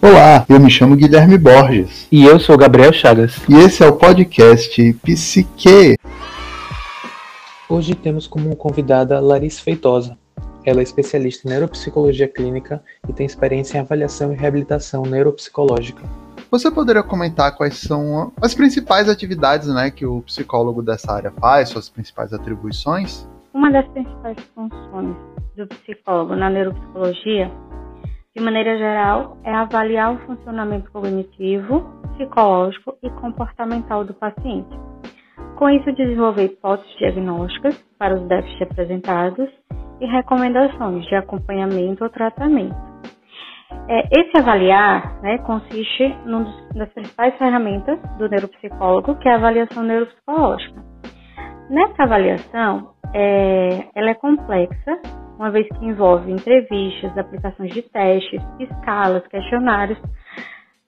Olá, eu me chamo Guilherme Borges. E eu sou Gabriel Chagas. E esse é o podcast Psique. Hoje temos como convidada Larissa Feitosa. Ela é especialista em neuropsicologia clínica e tem experiência em avaliação e reabilitação neuropsicológica. Você poderia comentar quais são as principais atividades né, que o psicólogo dessa área faz, suas principais atribuições? Uma das principais funções do psicólogo na neuropsicologia de maneira geral, é avaliar o funcionamento cognitivo, psicológico e comportamental do paciente. Com isso, desenvolver hipóteses diagnósticas para os déficits apresentados e recomendações de acompanhamento ou tratamento. É, esse avaliar né, consiste numa das principais ferramentas do neuropsicólogo, que é a avaliação neuropsicológica. Nessa avaliação, é, ela é complexa uma vez que envolve entrevistas, aplicações de testes, escalas, questionários,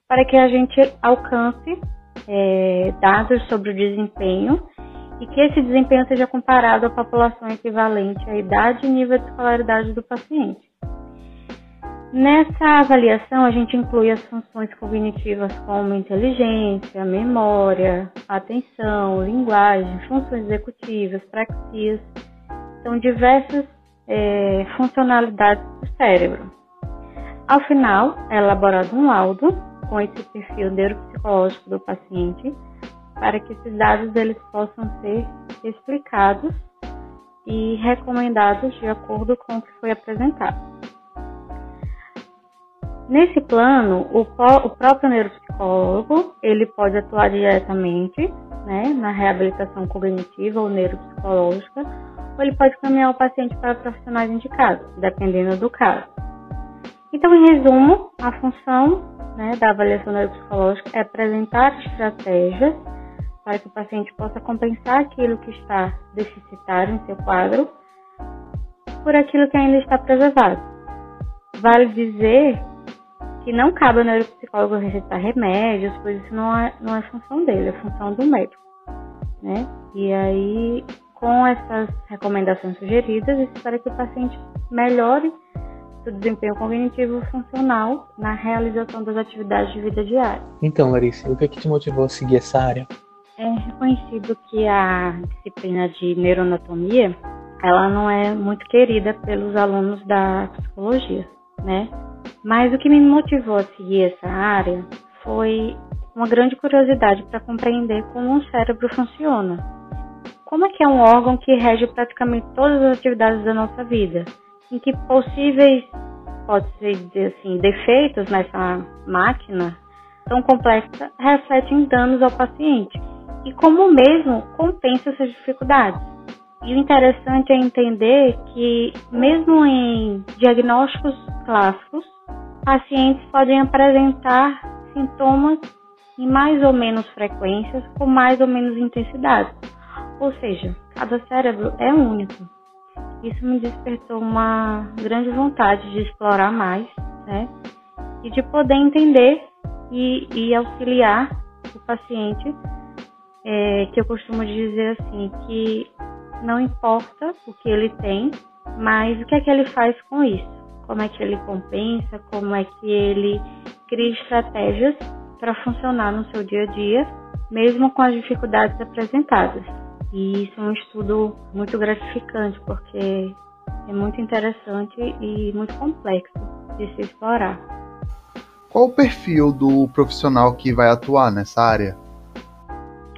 para que a gente alcance é, dados sobre o desempenho e que esse desempenho seja comparado à população equivalente à idade e nível de escolaridade do paciente. Nessa avaliação, a gente inclui as funções cognitivas como inteligência, memória, atenção, linguagem, funções executivas, praxias. São diversas é, funcionalidades do cérebro. Ao final, é elaborado um laudo com esse perfil neuropsicológico do paciente para que esses dados eles possam ser explicados e recomendados de acordo com o que foi apresentado. Nesse plano, o, o próprio neuropsicólogo ele pode atuar diretamente né, na reabilitação cognitiva ou neuropsicológica ou ele pode caminhar o paciente para profissionais indicados, dependendo do caso. Então, em resumo, a função né, da avaliação neuropsicológica é apresentar estratégias para que o paciente possa compensar aquilo que está deficitário em seu quadro por aquilo que ainda está preservado. Vale dizer que não cabe ao neuropsicólogo receitar remédios, pois isso não é, não é função dele, é função do médico. Né? E aí com essas recomendações sugeridas, espera que o paciente melhore seu desempenho cognitivo funcional na realização das atividades de vida diária. Então, Larissa, o que, é que te motivou a seguir essa área? É reconhecido que a disciplina de neuroanatomia ela não é muito querida pelos alunos da psicologia, né? Mas o que me motivou a seguir essa área foi uma grande curiosidade para compreender como o cérebro funciona como é que é um órgão que rege praticamente todas as atividades da nossa vida? Em que possíveis, pode-se dizer assim, defeitos nessa máquina tão complexa refletem danos ao paciente? E como mesmo compensa essas dificuldades? E o interessante é entender que, mesmo em diagnósticos clássicos, pacientes podem apresentar sintomas em mais ou menos frequências, com mais ou menos intensidade. Ou seja, cada cérebro é único. Isso me despertou uma grande vontade de explorar mais, né? E de poder entender e, e auxiliar o paciente, é, que eu costumo dizer assim, que não importa o que ele tem, mas o que é que ele faz com isso? Como é que ele compensa? Como é que ele cria estratégias para funcionar no seu dia a dia, mesmo com as dificuldades apresentadas? E isso é um estudo muito gratificante, porque é muito interessante e muito complexo de se explorar. Qual o perfil do profissional que vai atuar nessa área?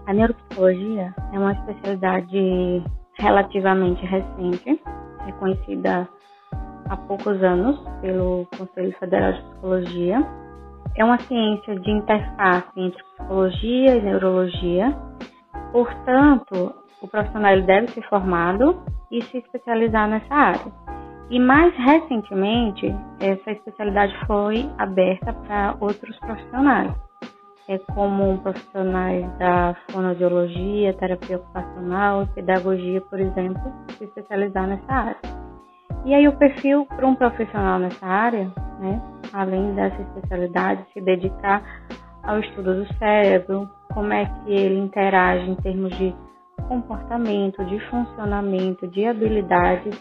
A neuropsicologia é uma especialidade relativamente recente, reconhecida há poucos anos pelo Conselho Federal de Psicologia. É uma ciência de interface entre psicologia e neurologia. Portanto, o profissional deve ser formado e se especializar nessa área. E mais recentemente, essa especialidade foi aberta para outros profissionais, é como profissionais da fonoaudiologia, terapia ocupacional, pedagogia, por exemplo, se especializar nessa área. E aí o perfil para um profissional nessa área, né, além dessa especialidade, se dedicar ao estudo do cérebro, como é que ele interage em termos de comportamento, de funcionamento, de habilidades,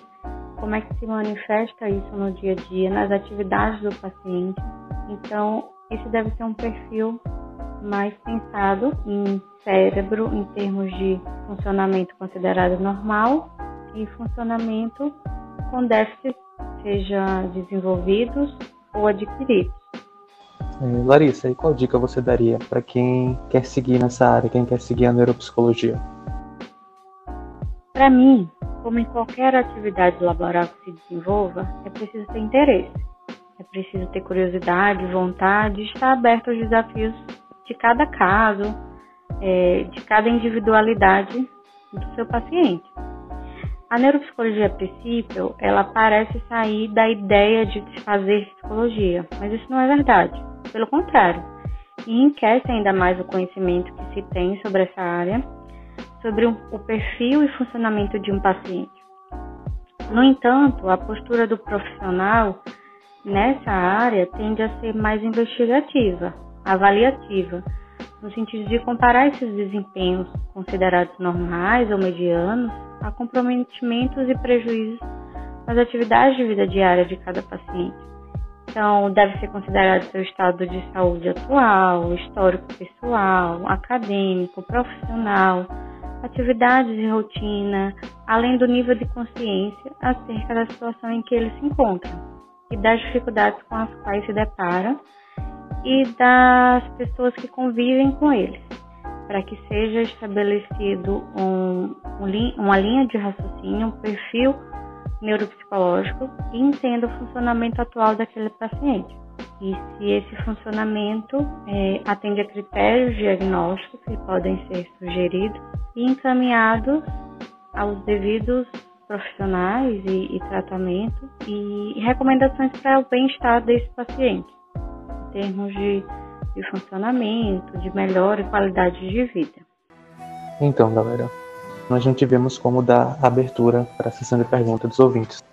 como é que se manifesta isso no dia a dia, nas atividades do paciente. Então, esse deve ser um perfil mais pensado em cérebro em termos de funcionamento considerado normal e funcionamento com déficits, seja desenvolvidos ou adquiridos. Larissa, e qual dica você daria para quem quer seguir nessa área, quem quer seguir a neuropsicologia? Para mim, como em qualquer atividade laboral que se desenvolva, é preciso ter interesse. É preciso ter curiosidade, vontade, estar aberto aos desafios de cada caso, é, de cada individualidade do seu paciente. A neuropsicologia, a princípio, ela parece sair da ideia de fazer psicologia, mas isso não é verdade. Pelo contrário, enriquece ainda mais o conhecimento que se tem sobre essa área, sobre o perfil e funcionamento de um paciente. No entanto, a postura do profissional nessa área tende a ser mais investigativa, avaliativa, no sentido de comparar esses desempenhos considerados normais ou medianos a comprometimentos e prejuízos nas atividades de vida diária de cada paciente. Então, deve ser considerado seu estado de saúde atual, histórico pessoal, acadêmico, profissional, atividades e rotina, além do nível de consciência acerca da situação em que ele se encontra e das dificuldades com as quais se depara e das pessoas que convivem com eles, para que seja estabelecido um, um, uma linha de raciocínio, um perfil neuropsicológico e entenda o funcionamento atual daquele paciente. E se esse funcionamento é, atende a critérios diagnósticos que podem ser sugeridos e encaminhados aos devidos profissionais e, e tratamento e recomendações para o bem-estar desse paciente termos de, de funcionamento, de melhora e qualidade de vida. Então, galera, nós não tivemos como dar abertura para a sessão de perguntas dos ouvintes.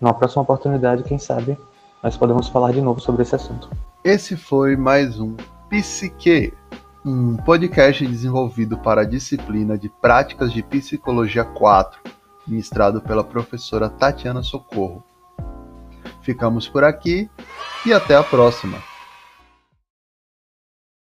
Numa próxima oportunidade, quem sabe, nós podemos falar de novo sobre esse assunto. Esse foi mais um Psique, um podcast desenvolvido para a disciplina de Práticas de Psicologia 4, ministrado pela professora Tatiana Socorro. Ficamos por aqui e até a próxima!